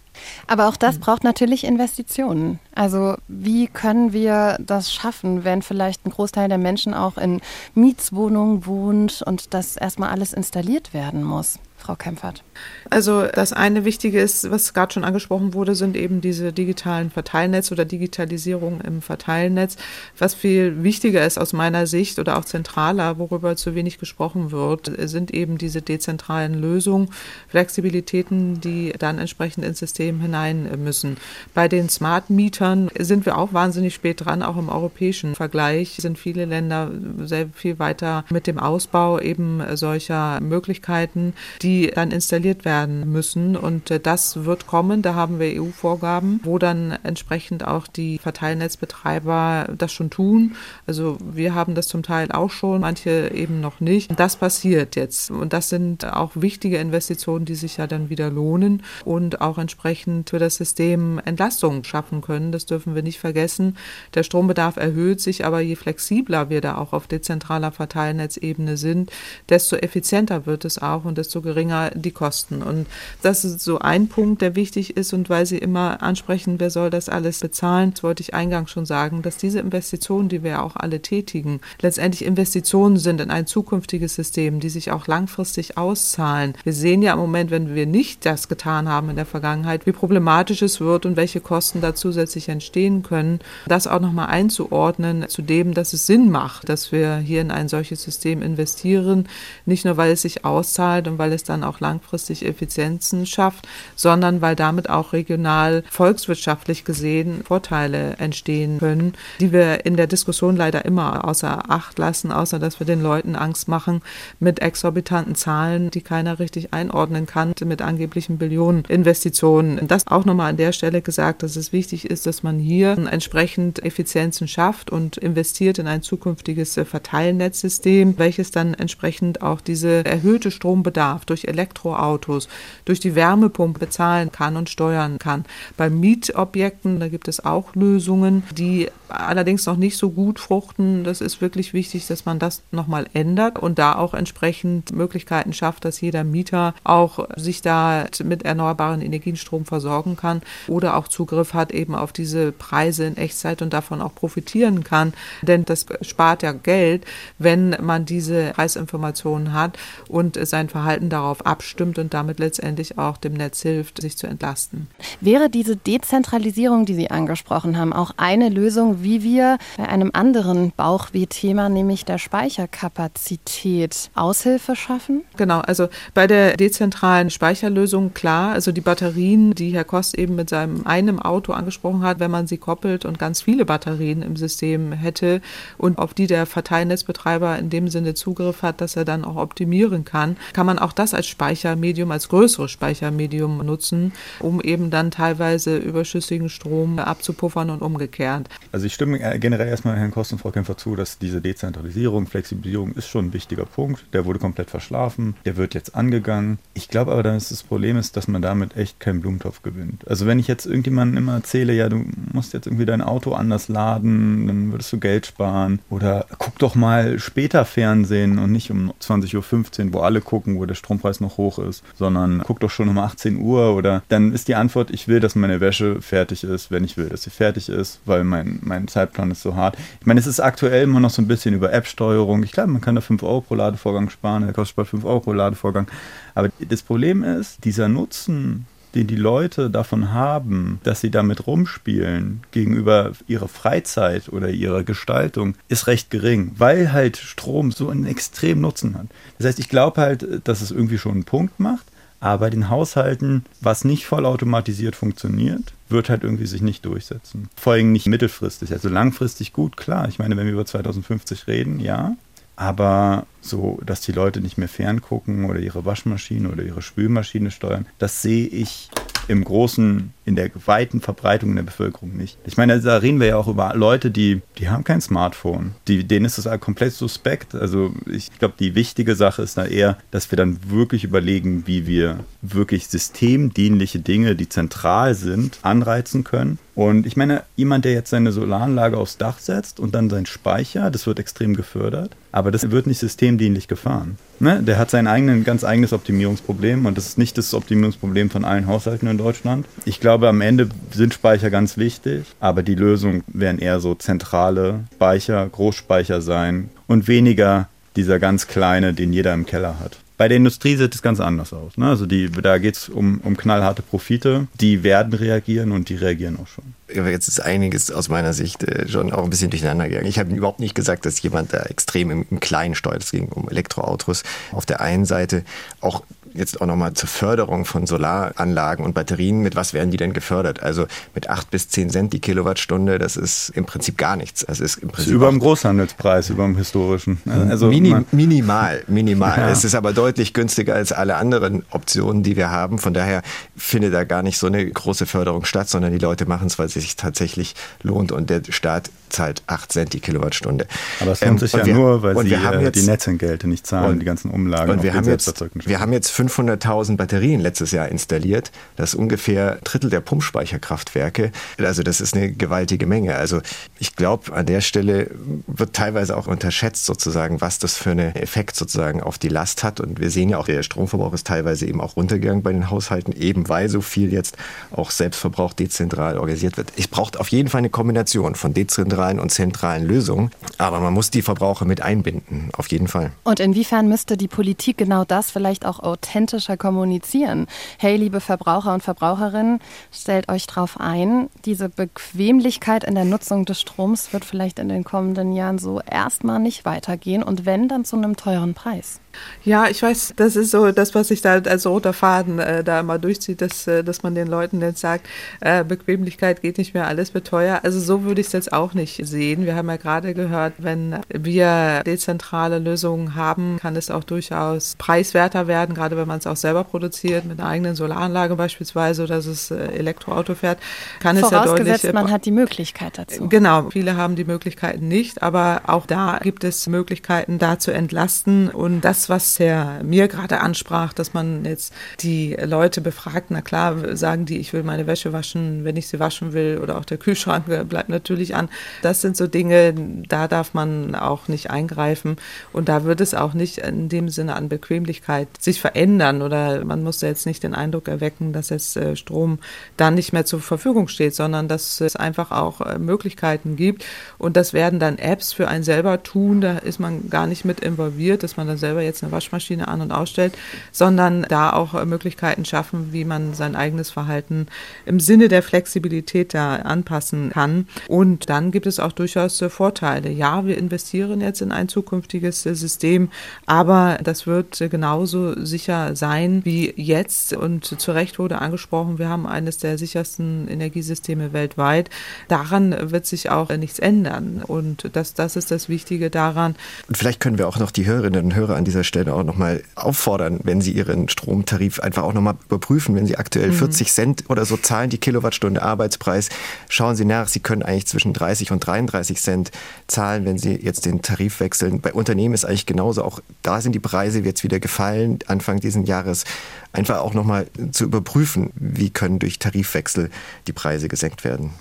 B: Aber auch das braucht natürlich Investitionen. Also wie können wir das schaffen, wenn vielleicht ein Großteil der Menschen auch in Mietswohnungen wohnt und das erstmal alles installiert werden muss? Frau Kempfert?
D: Also das eine Wichtige ist, was gerade schon angesprochen wurde, sind eben diese digitalen Verteilnetze oder Digitalisierung im Verteilnetz. Was viel wichtiger ist aus meiner Sicht oder auch zentraler, worüber zu wenig gesprochen wird, sind eben diese dezentralen Lösungen, Flexibilitäten, die dann entsprechend ins System hinein müssen. Bei den Smart Mietern sind wir auch wahnsinnig spät dran, auch im europäischen Vergleich sind viele Länder sehr viel weiter mit dem Ausbau eben solcher Möglichkeiten, die die dann installiert werden müssen. Und äh, das wird kommen. Da haben wir EU-Vorgaben, wo dann entsprechend auch die Verteilnetzbetreiber das schon tun. Also wir haben das zum Teil auch schon, manche eben noch nicht. Das passiert jetzt. Und das sind auch wichtige Investitionen, die sich ja dann wieder lohnen und auch entsprechend für das System Entlastung schaffen können. Das dürfen wir nicht vergessen. Der Strombedarf erhöht sich, aber je flexibler wir da auch auf dezentraler Verteilnetzebene sind, desto effizienter wird es auch und desto geringer geringer die Kosten. Und das ist so ein Punkt, der wichtig ist. Und weil Sie immer ansprechen, wer soll das alles bezahlen, das wollte ich eingangs schon sagen, dass diese Investitionen, die wir auch alle tätigen, letztendlich Investitionen sind in ein zukünftiges System, die sich auch langfristig auszahlen. Wir sehen ja im Moment, wenn wir nicht das getan haben in der Vergangenheit, wie problematisch es wird und welche Kosten da zusätzlich entstehen können. Das auch nochmal einzuordnen zu dem, dass es Sinn macht, dass wir hier in ein solches System investieren, nicht nur weil es sich auszahlt und weil es dann auch langfristig Effizienzen schafft, sondern weil damit auch regional volkswirtschaftlich gesehen Vorteile entstehen können, die wir in der Diskussion leider immer außer Acht lassen, außer dass wir den Leuten Angst machen mit exorbitanten Zahlen, die keiner richtig einordnen kann, mit angeblichen Billionen Investitionen. Das auch nochmal an der Stelle gesagt, dass es wichtig ist, dass man hier entsprechend Effizienzen schafft und investiert in ein zukünftiges Verteilnetzsystem, welches dann entsprechend auch diese erhöhte Strombedarf durch durch Elektroautos, durch die Wärmepumpe bezahlen kann und steuern kann. Bei Mietobjekten, da gibt es auch Lösungen, die allerdings noch nicht so gut fruchten. Das ist wirklich wichtig, dass man das nochmal ändert und da auch entsprechend Möglichkeiten schafft, dass jeder Mieter auch sich da mit erneuerbaren Energienstrom versorgen kann oder auch Zugriff hat eben auf diese Preise in Echtzeit und davon auch profitieren kann. Denn das spart ja Geld, wenn man diese Preisinformationen hat und sein Verhalten darauf darauf abstimmt und damit letztendlich auch dem Netz hilft, sich zu entlasten.
B: Wäre diese Dezentralisierung, die Sie angesprochen haben, auch eine Lösung, wie wir bei einem anderen Bauchweh-Thema, nämlich der Speicherkapazität, Aushilfe schaffen?
D: Genau, also bei der dezentralen Speicherlösung klar, also die Batterien, die Herr Kost eben mit seinem einem Auto angesprochen hat, wenn man sie koppelt und ganz viele Batterien im System hätte und auf die der Verteilnetzbetreiber in dem Sinne Zugriff hat, dass er dann auch optimieren kann, kann man auch das als Speichermedium, als größeres Speichermedium nutzen, um eben dann teilweise überschüssigen Strom abzupuffern und umgekehrt.
E: Also ich stimme generell erstmal Herrn Kosten und Frau Kämpfer zu, dass diese Dezentralisierung, Flexibilisierung ist schon ein wichtiger Punkt. Der wurde komplett verschlafen, der wird jetzt angegangen. Ich glaube aber, dass das Problem ist, dass man damit echt keinen Blumentopf gewinnt. Also wenn ich jetzt irgendjemandem immer erzähle, ja, du musst jetzt irgendwie dein Auto anders laden, dann würdest du Geld sparen. Oder guck doch mal später Fernsehen und nicht um 20.15 Uhr, wo alle gucken, wo der Strompreis Strompreis noch hoch ist, sondern guck doch schon um 18 Uhr oder dann ist die Antwort, ich will, dass meine Wäsche fertig ist, wenn ich will, dass sie fertig ist, weil mein, mein Zeitplan ist so hart. Ich meine, es ist aktuell immer noch so ein bisschen über App-Steuerung. Ich glaube, man kann da 5 Euro pro Ladevorgang sparen, der kostet bald 5 Euro pro Ladevorgang. Aber das Problem ist, dieser Nutzen den die Leute davon haben, dass sie damit rumspielen gegenüber ihrer Freizeit oder ihrer Gestaltung, ist recht gering, weil halt Strom so einen extremen Nutzen hat. Das heißt, ich glaube halt, dass es irgendwie schon einen Punkt macht, aber den Haushalten, was nicht vollautomatisiert funktioniert, wird halt irgendwie sich nicht durchsetzen. Vor allem nicht mittelfristig. Also langfristig gut, klar. Ich meine, wenn wir über 2050 reden, ja. Aber so, dass die Leute nicht mehr ferngucken oder ihre Waschmaschine oder ihre Spülmaschine steuern, das sehe ich im großen, in der weiten Verbreitung in der Bevölkerung nicht. Ich meine, da reden wir ja auch über Leute, die, die haben kein Smartphone. Die, denen ist das komplett suspekt. Also ich glaube, die wichtige Sache ist da eher, dass wir dann wirklich überlegen, wie wir wirklich systemdienliche Dinge, die zentral sind, anreizen können. Und ich meine, jemand, der jetzt seine Solaranlage aufs Dach setzt und dann seinen Speicher, das wird extrem gefördert, aber das wird nicht systemdienlich gefahren. Ne? Der hat sein eigenen, ganz eigenes Optimierungsproblem und das ist nicht das Optimierungsproblem von allen Haushalten in Deutschland. Ich glaube, am Ende sind Speicher ganz wichtig, aber die Lösung werden eher so zentrale Speicher, Großspeicher sein und weniger dieser ganz kleine, den jeder im Keller hat. Bei der Industrie sieht es ganz anders aus. Ne? Also die, da geht es um, um knallharte Profite. Die werden reagieren und die reagieren auch schon.
C: Jetzt ist einiges aus meiner Sicht äh, schon auch ein bisschen durcheinander gegangen. Ich habe überhaupt nicht gesagt, dass jemand da extrem im, im Kleinen steuert. Es ging um Elektroautos. Auf der einen Seite auch jetzt auch nochmal zur Förderung von Solaranlagen und Batterien, mit was werden die denn gefördert? Also mit 8 bis 10 Cent die Kilowattstunde, das ist im Prinzip gar nichts. Das ist im Prinzip
E: über dem Großhandelspreis, über dem historischen.
C: Also Mini, minimal, minimal. Ja. Es ist aber deutlich günstiger als alle anderen Optionen, die wir haben. Von daher findet da gar nicht so eine große Förderung statt, sondern die Leute machen es, weil es sich tatsächlich lohnt und der Staat zahlt 8 Cent die Kilowattstunde.
E: Aber es lohnt ähm, sich ja wir, nur, weil sie äh, jetzt, die Netzentgelte nicht zahlen, und, die ganzen Umlagen.
C: Und wir haben, jetzt, wir haben jetzt 500.000 Batterien letztes Jahr installiert. Das ist ungefähr ein Drittel der Pumpspeicherkraftwerke. Also das ist eine gewaltige Menge. Also ich glaube, an der Stelle wird teilweise auch unterschätzt sozusagen, was das für einen Effekt sozusagen auf die Last hat. Und wir sehen ja auch, der Stromverbrauch ist teilweise eben auch runtergegangen bei den Haushalten, eben weil so viel jetzt auch Selbstverbrauch dezentral organisiert wird. Ich brauche auf jeden Fall eine Kombination von dezentralen und zentralen Lösungen. Aber man muss die Verbraucher mit einbinden, auf jeden Fall.
B: Und inwiefern müsste die Politik genau das vielleicht auch authentischer kommunizieren? Hey, liebe Verbraucher und Verbraucherinnen, stellt euch darauf ein, diese Bequemlichkeit in der Nutzung des Stroms wird vielleicht in den kommenden Jahren so erstmal nicht weitergehen und wenn, dann zu einem teuren Preis.
D: Ja, ich weiß, das ist so das, was sich da als roter Faden äh, da immer durchzieht, dass, äh, dass man den Leuten jetzt sagt, äh, Bequemlichkeit geht nicht mehr, alles wird teuer. Also so würde ich es jetzt auch nicht sehen. Wir haben ja gerade gehört, wenn wir dezentrale Lösungen haben, kann es auch durchaus preiswerter werden, gerade wenn man es auch selber produziert, mit einer eigenen Solaranlage beispielsweise oder dass es äh, Elektroauto fährt, kann es ja deutlich...
B: man hat die Möglichkeit dazu.
D: Genau, viele haben die Möglichkeiten nicht, aber auch da gibt es Möglichkeiten, da zu entlasten und das das, was Herr mir gerade ansprach, dass man jetzt die Leute befragt, na klar, sagen die, ich will meine Wäsche waschen, wenn ich sie waschen will, oder auch der Kühlschrank bleibt natürlich an. Das sind so Dinge, da darf man auch nicht eingreifen. Und da wird es auch nicht in dem Sinne an Bequemlichkeit sich verändern oder man muss jetzt nicht den Eindruck erwecken, dass jetzt äh, Strom dann nicht mehr zur Verfügung steht, sondern dass es einfach auch äh, Möglichkeiten gibt. Und das werden dann Apps für einen selber tun. Da ist man gar nicht mit involviert, dass man dann selber jetzt jetzt eine Waschmaschine an und ausstellt, sondern da auch äh, Möglichkeiten schaffen, wie man sein eigenes Verhalten im Sinne der Flexibilität da anpassen kann. Und dann gibt es auch durchaus äh, Vorteile. Ja, wir investieren jetzt in ein zukünftiges äh, System, aber das wird genauso sicher sein wie jetzt. Und zu Recht wurde angesprochen, wir haben eines der sichersten Energiesysteme weltweit. Daran wird sich auch nichts ändern. Und das, das ist das Wichtige daran.
C: Und vielleicht können wir auch noch die Hörerinnen und Hörer an dieser dieser Stelle auch nochmal auffordern, wenn Sie Ihren Stromtarif einfach auch nochmal überprüfen, wenn Sie aktuell mhm. 40 Cent oder so zahlen, die Kilowattstunde Arbeitspreis, schauen Sie nach, Sie können eigentlich zwischen 30 und 33 Cent zahlen, wenn Sie jetzt den Tarif wechseln. Bei Unternehmen ist eigentlich genauso, auch da sind die Preise jetzt wieder gefallen, Anfang dieses Jahres. Einfach auch nochmal zu überprüfen, wie können durch Tarifwechsel die Preise gesenkt werden.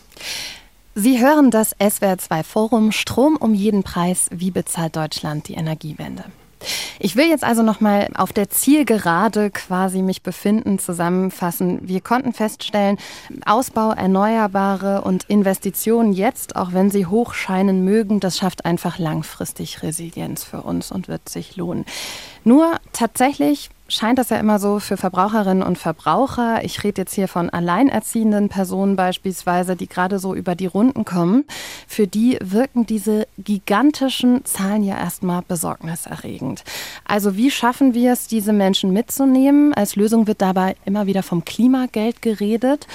B: Sie hören das SWR2 Forum Strom um jeden Preis. Wie bezahlt Deutschland die Energiewende? Ich will jetzt also nochmal auf der Zielgerade quasi mich befinden, zusammenfassen. Wir konnten feststellen, Ausbau Erneuerbare und Investitionen jetzt, auch wenn sie hoch scheinen mögen, das schafft einfach langfristig Resilienz für uns und wird sich lohnen. Nur tatsächlich scheint das ja immer so für Verbraucherinnen und Verbraucher. Ich rede jetzt hier von alleinerziehenden Personen beispielsweise, die gerade so über die Runden kommen. Für die wirken diese gigantischen Zahlen ja erstmal besorgniserregend. Also wie schaffen wir es, diese Menschen mitzunehmen? Als Lösung wird dabei immer wieder vom Klimageld geredet.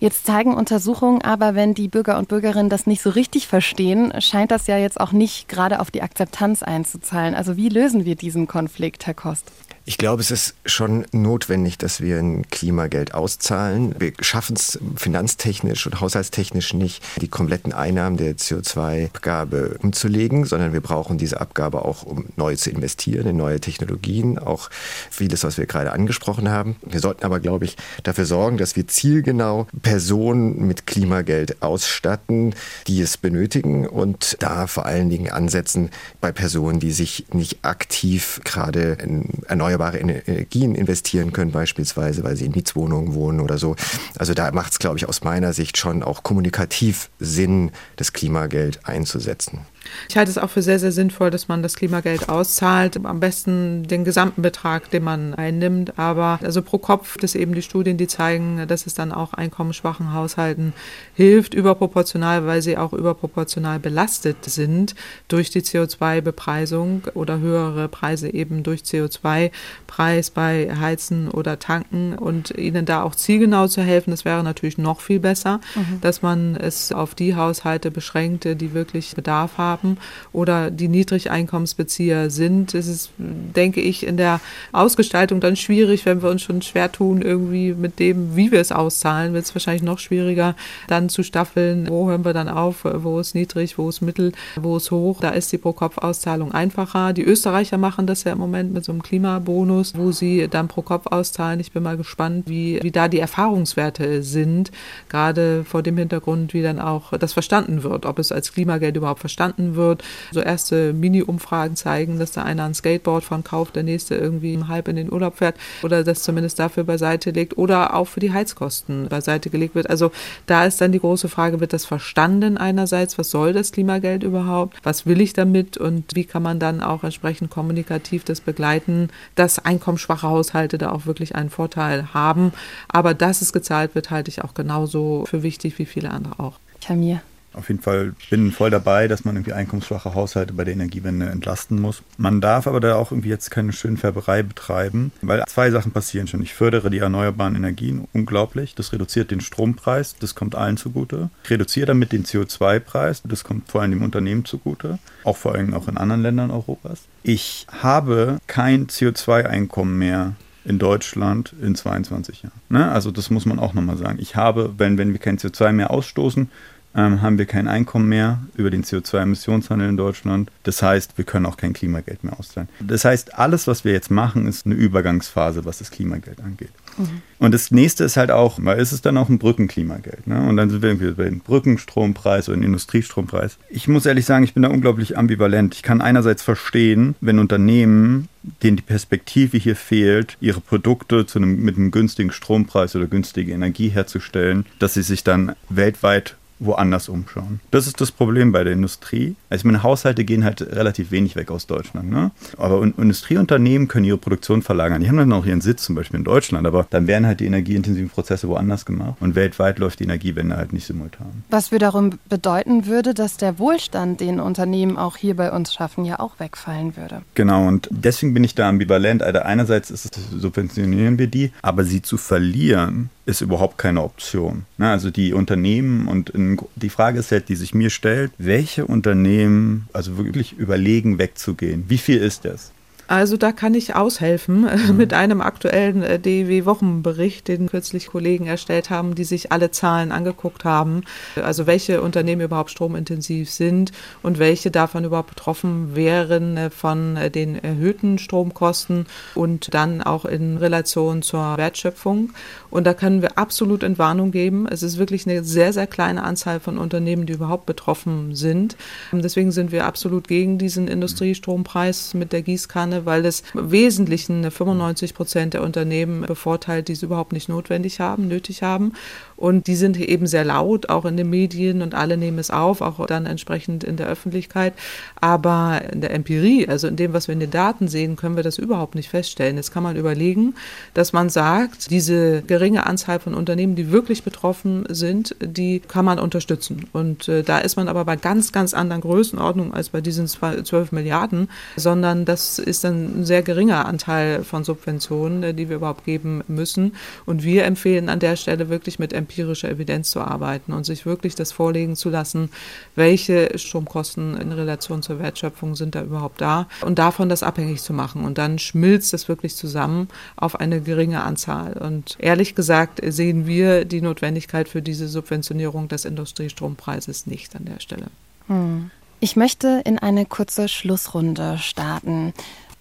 B: Jetzt zeigen Untersuchungen aber, wenn die Bürger und Bürgerinnen das nicht so richtig verstehen, scheint das ja jetzt auch nicht gerade auf die Akzeptanz einzuzahlen. Also wie lösen wir diesen Konflikt, Herr Kost?
C: Ich glaube, es ist schon notwendig, dass wir ein Klimageld auszahlen. Wir schaffen es finanztechnisch und haushaltstechnisch nicht, die kompletten Einnahmen der CO2-Abgabe umzulegen, sondern wir brauchen diese Abgabe auch, um neu zu investieren in neue Technologien, auch vieles, was wir gerade angesprochen haben. Wir sollten aber, glaube ich, dafür sorgen, dass wir zielgenau Personen mit Klimageld ausstatten, die es benötigen und da vor allen Dingen ansetzen bei Personen, die sich nicht aktiv gerade in erneuerbare erneuerbare Energien investieren können, beispielsweise, weil sie in Mietswohnungen wohnen oder so. Also da macht es, glaube ich, aus meiner Sicht schon auch kommunikativ Sinn, das Klimageld einzusetzen.
D: Ich halte es auch für sehr, sehr sinnvoll, dass man das Klimageld auszahlt. Am besten den gesamten Betrag, den man einnimmt. Aber also pro Kopf das eben die Studien, die zeigen, dass es dann auch einkommensschwachen Haushalten hilft, überproportional, weil sie auch überproportional belastet sind durch die CO2-Bepreisung oder höhere Preise eben durch CO2-Preis bei Heizen oder Tanken und ihnen da auch zielgenau zu helfen. Das wäre natürlich noch viel besser, mhm. dass man es auf die Haushalte beschränkt, die wirklich Bedarf haben haben oder die Niedrigeinkommensbezieher sind. Es ist, denke ich, in der Ausgestaltung dann schwierig, wenn wir uns schon schwer tun, irgendwie mit dem, wie wir es auszahlen, wird es wahrscheinlich noch schwieriger, dann zu staffeln, wo hören wir dann auf, wo ist niedrig, wo ist mittel, wo ist hoch. Da ist die Pro-Kopf-Auszahlung einfacher. Die Österreicher machen das ja im Moment mit so einem Klimabonus, wo sie dann pro Kopf auszahlen. Ich bin mal gespannt, wie, wie da die Erfahrungswerte sind, gerade vor dem Hintergrund, wie dann auch das verstanden wird, ob es als Klimageld überhaupt verstanden verstanden wird. So erste Mini-Umfragen zeigen, dass da einer ein Skateboard von kauft, der nächste irgendwie halb in den Urlaub fährt oder das zumindest dafür beiseite legt oder auch für die Heizkosten beiseite gelegt wird. Also da ist dann die große Frage, wird das verstanden einerseits? Was soll das Klimageld überhaupt? Was will ich damit? Und wie kann man dann auch entsprechend kommunikativ das begleiten, dass einkommensschwache Haushalte da auch wirklich einen Vorteil haben? Aber dass es gezahlt wird, halte ich auch genauso für wichtig wie viele andere auch.
B: Kamir
E: auf jeden Fall bin voll dabei, dass man irgendwie einkommensschwache Haushalte bei der Energiewende entlasten muss. Man darf aber da auch irgendwie jetzt keine Schönfärberei betreiben, weil zwei Sachen passieren schon. Ich fördere die erneuerbaren Energien unglaublich. Das reduziert den Strompreis, das kommt allen zugute. Ich reduziere damit den CO2-Preis, das kommt vor allem dem Unternehmen zugute, auch vor allem auch in anderen Ländern Europas. Ich habe kein CO2-Einkommen mehr in Deutschland in 22 Jahren. Ne? Also das muss man auch nochmal sagen. Ich habe, wenn, wenn wir kein CO2 mehr ausstoßen, ähm, haben wir kein Einkommen mehr über den CO2-Emissionshandel in Deutschland. Das heißt, wir können auch kein Klimageld mehr auszahlen. Das heißt, alles, was wir jetzt machen, ist eine Übergangsphase, was das Klimageld angeht. Mhm. Und das nächste ist halt auch, weil ist es dann auch ein Brückenklimageld. Ne? Und dann sind wir irgendwie bei dem Brückenstrompreis oder dem Industriestrompreis. Ich muss ehrlich sagen, ich bin da unglaublich ambivalent. Ich kann einerseits verstehen, wenn Unternehmen, denen die Perspektive hier fehlt, ihre Produkte einem, mit einem günstigen Strompreis oder günstige Energie herzustellen, dass sie sich dann weltweit woanders umschauen. Das ist das Problem bei der Industrie. Also meine Haushalte gehen halt relativ wenig weg aus Deutschland. Ne? Aber Industrieunternehmen können ihre Produktion verlagern. Die haben dann auch ihren Sitz zum Beispiel in Deutschland, aber dann werden halt die energieintensiven Prozesse woanders gemacht. Und weltweit läuft die Energiewende halt nicht simultan.
B: Was wiederum bedeuten würde, dass der Wohlstand, den Unternehmen auch hier bei uns schaffen, ja auch wegfallen würde.
E: Genau, und deswegen bin ich da ambivalent. Also einerseits ist es, subventionieren wir die, aber sie zu verlieren, ist überhaupt keine Option. Ne? Also die Unternehmen und die Frage ist halt, die sich mir stellt, welche Unternehmen also wirklich überlegen wegzugehen? Wie viel ist das?
D: Also da kann ich aushelfen mhm. mit einem aktuellen äh, DW-Wochenbericht, den kürzlich Kollegen erstellt haben, die sich alle Zahlen angeguckt haben. Also welche Unternehmen überhaupt stromintensiv sind und welche davon überhaupt betroffen wären äh, von äh, den erhöhten Stromkosten und dann auch in Relation zur Wertschöpfung. Und da können wir absolut Entwarnung geben. Es ist wirklich eine sehr, sehr kleine Anzahl von Unternehmen, die überhaupt betroffen sind. Deswegen sind wir absolut gegen diesen Industriestrompreis mit der Gießkanne weil es im Wesentlichen 95 Prozent der Unternehmen bevorteilt, die es überhaupt nicht notwendig haben, nötig haben. Und die sind eben sehr laut, auch in den Medien und alle nehmen es auf, auch dann entsprechend in der Öffentlichkeit. Aber in der Empirie, also in dem, was wir in den Daten sehen, können wir das überhaupt nicht feststellen. Jetzt kann man überlegen, dass man sagt, diese geringe Anzahl von Unternehmen, die wirklich betroffen sind, die kann man unterstützen. Und äh, da ist man aber bei ganz, ganz anderen Größenordnungen als bei diesen 12 Milliarden, sondern das ist dann ein sehr geringer Anteil von Subventionen, äh, die wir überhaupt geben müssen. Und wir empfehlen an der Stelle wirklich mit Empirie empirischer Evidenz zu arbeiten und sich wirklich das vorlegen zu lassen, welche Stromkosten in Relation zur Wertschöpfung sind da überhaupt da und davon das abhängig zu machen. Und dann schmilzt das wirklich zusammen auf eine geringe Anzahl. Und ehrlich gesagt sehen wir die Notwendigkeit für diese Subventionierung des Industriestrompreises nicht an der Stelle.
B: Hm. Ich möchte in eine kurze Schlussrunde starten.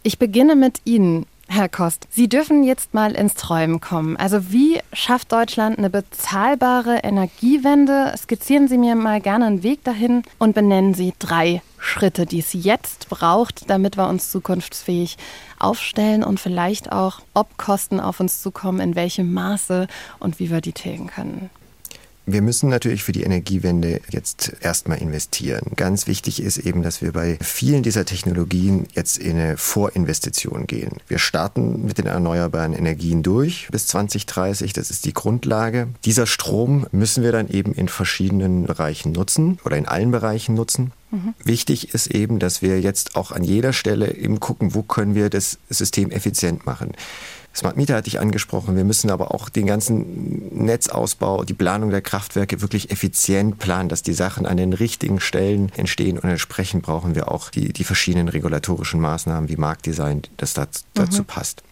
B: Ich beginne mit Ihnen. Herr Kost, Sie dürfen jetzt mal ins Träumen kommen. Also wie schafft Deutschland eine bezahlbare Energiewende? Skizzieren Sie mir mal gerne einen Weg dahin und benennen Sie drei Schritte, die es jetzt braucht, damit wir uns zukunftsfähig aufstellen und vielleicht auch, ob Kosten auf uns zukommen, in welchem Maße und wie wir die tilgen können.
C: Wir müssen natürlich für die Energiewende jetzt erstmal investieren. Ganz wichtig ist eben, dass wir bei vielen dieser Technologien jetzt in eine Vorinvestition gehen. Wir starten mit den erneuerbaren Energien durch bis 2030. Das ist die Grundlage. Dieser Strom müssen wir dann eben in verschiedenen Bereichen nutzen oder in allen Bereichen nutzen. Mhm. Wichtig ist eben, dass wir jetzt auch an jeder Stelle eben gucken, wo können wir das System effizient machen. Smart Meter hatte ich angesprochen. Wir müssen aber auch den ganzen Netzausbau, die Planung der Kraftwerke wirklich effizient planen, dass die Sachen an den richtigen Stellen entstehen. Und entsprechend brauchen wir auch die, die verschiedenen regulatorischen Maßnahmen wie Marktdesign, das dazu, mhm. dazu passt.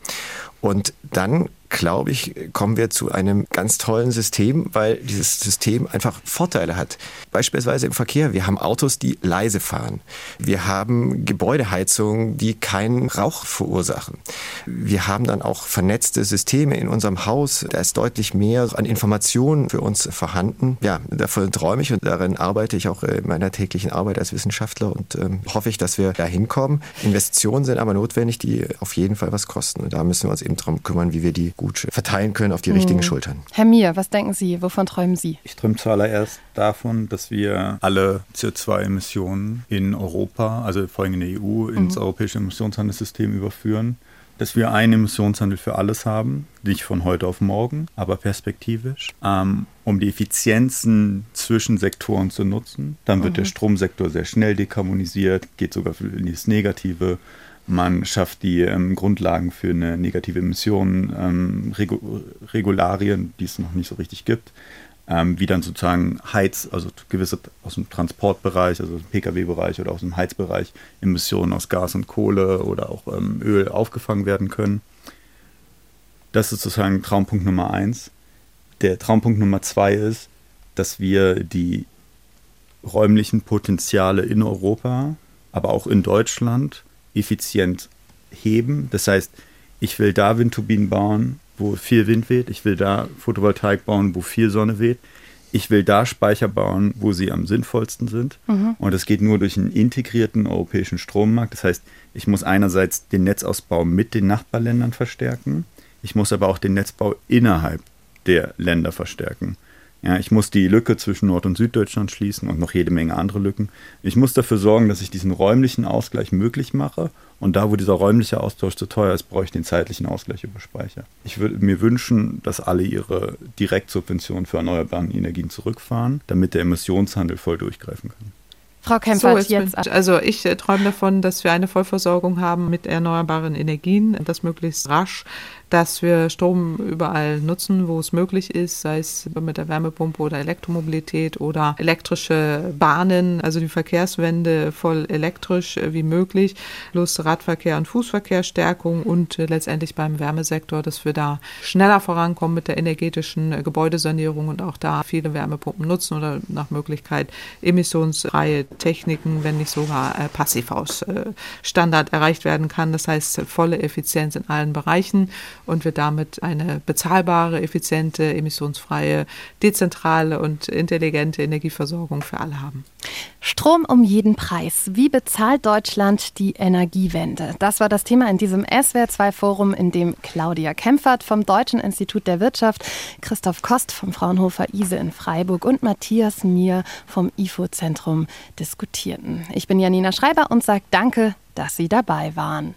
C: Und dann glaube ich, kommen wir zu einem ganz tollen System, weil dieses System einfach Vorteile hat. Beispielsweise im Verkehr. Wir haben Autos, die leise fahren. Wir haben Gebäudeheizungen, die keinen Rauch verursachen. Wir haben dann auch vernetzte Systeme in unserem Haus. Da ist deutlich mehr an Informationen für uns vorhanden. Ja, davon träume ich und darin arbeite ich auch in meiner täglichen Arbeit als Wissenschaftler und ähm, hoffe ich, dass wir da hinkommen. Investitionen sind aber notwendig, die auf jeden Fall was kosten. Und da müssen wir uns eben darum kümmern, wie wir die gut verteilen können auf die mhm. richtigen Schultern.
B: Herr Mier, was denken Sie? Wovon träumen Sie?
E: Ich träume zuallererst davon, dass wir alle CO2-Emissionen in Europa, also vor allem in der EU, ins mhm. europäische Emissionshandelssystem überführen dass wir einen Emissionshandel für alles haben, nicht von heute auf morgen, aber perspektivisch, ähm, um die Effizienzen zwischen Sektoren zu nutzen. Dann wird mhm. der Stromsektor sehr schnell dekarbonisiert, geht sogar in das Negative. Man schafft die ähm, Grundlagen für eine negative Emission, ähm, Regu Regularien, die es noch nicht so richtig gibt, ähm, wie dann sozusagen Heiz, also gewisse aus dem Transportbereich, also Pkw-Bereich oder aus dem Heizbereich Emissionen aus Gas und Kohle oder auch ähm, Öl aufgefangen werden können. Das ist sozusagen Traumpunkt Nummer eins. Der Traumpunkt Nummer zwei ist, dass wir die räumlichen Potenziale in Europa, aber auch in Deutschland effizient heben. Das heißt, ich will da Windturbinen bauen, wo viel Wind weht. Ich will da Photovoltaik bauen, wo viel Sonne weht. Ich will da Speicher bauen, wo sie am sinnvollsten sind. Mhm. Und das geht nur durch einen integrierten europäischen Strommarkt. Das heißt, ich muss einerseits den Netzausbau mit den Nachbarländern verstärken. Ich muss aber auch den Netzbau innerhalb der Länder verstärken. Ja, ich muss die Lücke zwischen Nord- und Süddeutschland schließen und noch jede Menge andere Lücken. Ich muss dafür sorgen, dass ich diesen räumlichen Ausgleich möglich mache. Und da, wo dieser räumliche Austausch zu teuer ist, brauche ich den zeitlichen Ausgleich über Speicher. Ich würde mir wünschen, dass alle ihre Direktsubventionen für erneuerbare Energien zurückfahren, damit der Emissionshandel voll durchgreifen kann.
B: Frau Kempfert, so, jetzt.
D: Mit, also ich äh, träume davon, dass wir eine Vollversorgung haben mit erneuerbaren Energien, das möglichst rasch dass wir Strom überall nutzen, wo es möglich ist, sei es mit der Wärmepumpe oder Elektromobilität oder elektrische Bahnen, also die Verkehrswende voll elektrisch wie möglich, plus Radverkehr und Fußverkehrsstärkung und letztendlich beim Wärmesektor, dass wir da schneller vorankommen mit der energetischen Gebäudesanierung und auch da viele Wärmepumpen nutzen oder nach Möglichkeit emissionsfreie Techniken, wenn nicht sogar äh, Passivhausstandard erreicht werden kann. Das heißt volle Effizienz in allen Bereichen und wir damit eine bezahlbare, effiziente, emissionsfreie, dezentrale und intelligente Energieversorgung für alle haben.
B: Strom um jeden Preis. Wie bezahlt Deutschland die Energiewende? Das war das Thema in diesem SWR2-Forum, in dem Claudia Kempfert vom Deutschen Institut der Wirtschaft, Christoph Kost vom Fraunhofer ISE in Freiburg und Matthias Mier vom IFO-Zentrum diskutierten. Ich bin Janina Schreiber und sage danke, dass Sie dabei waren.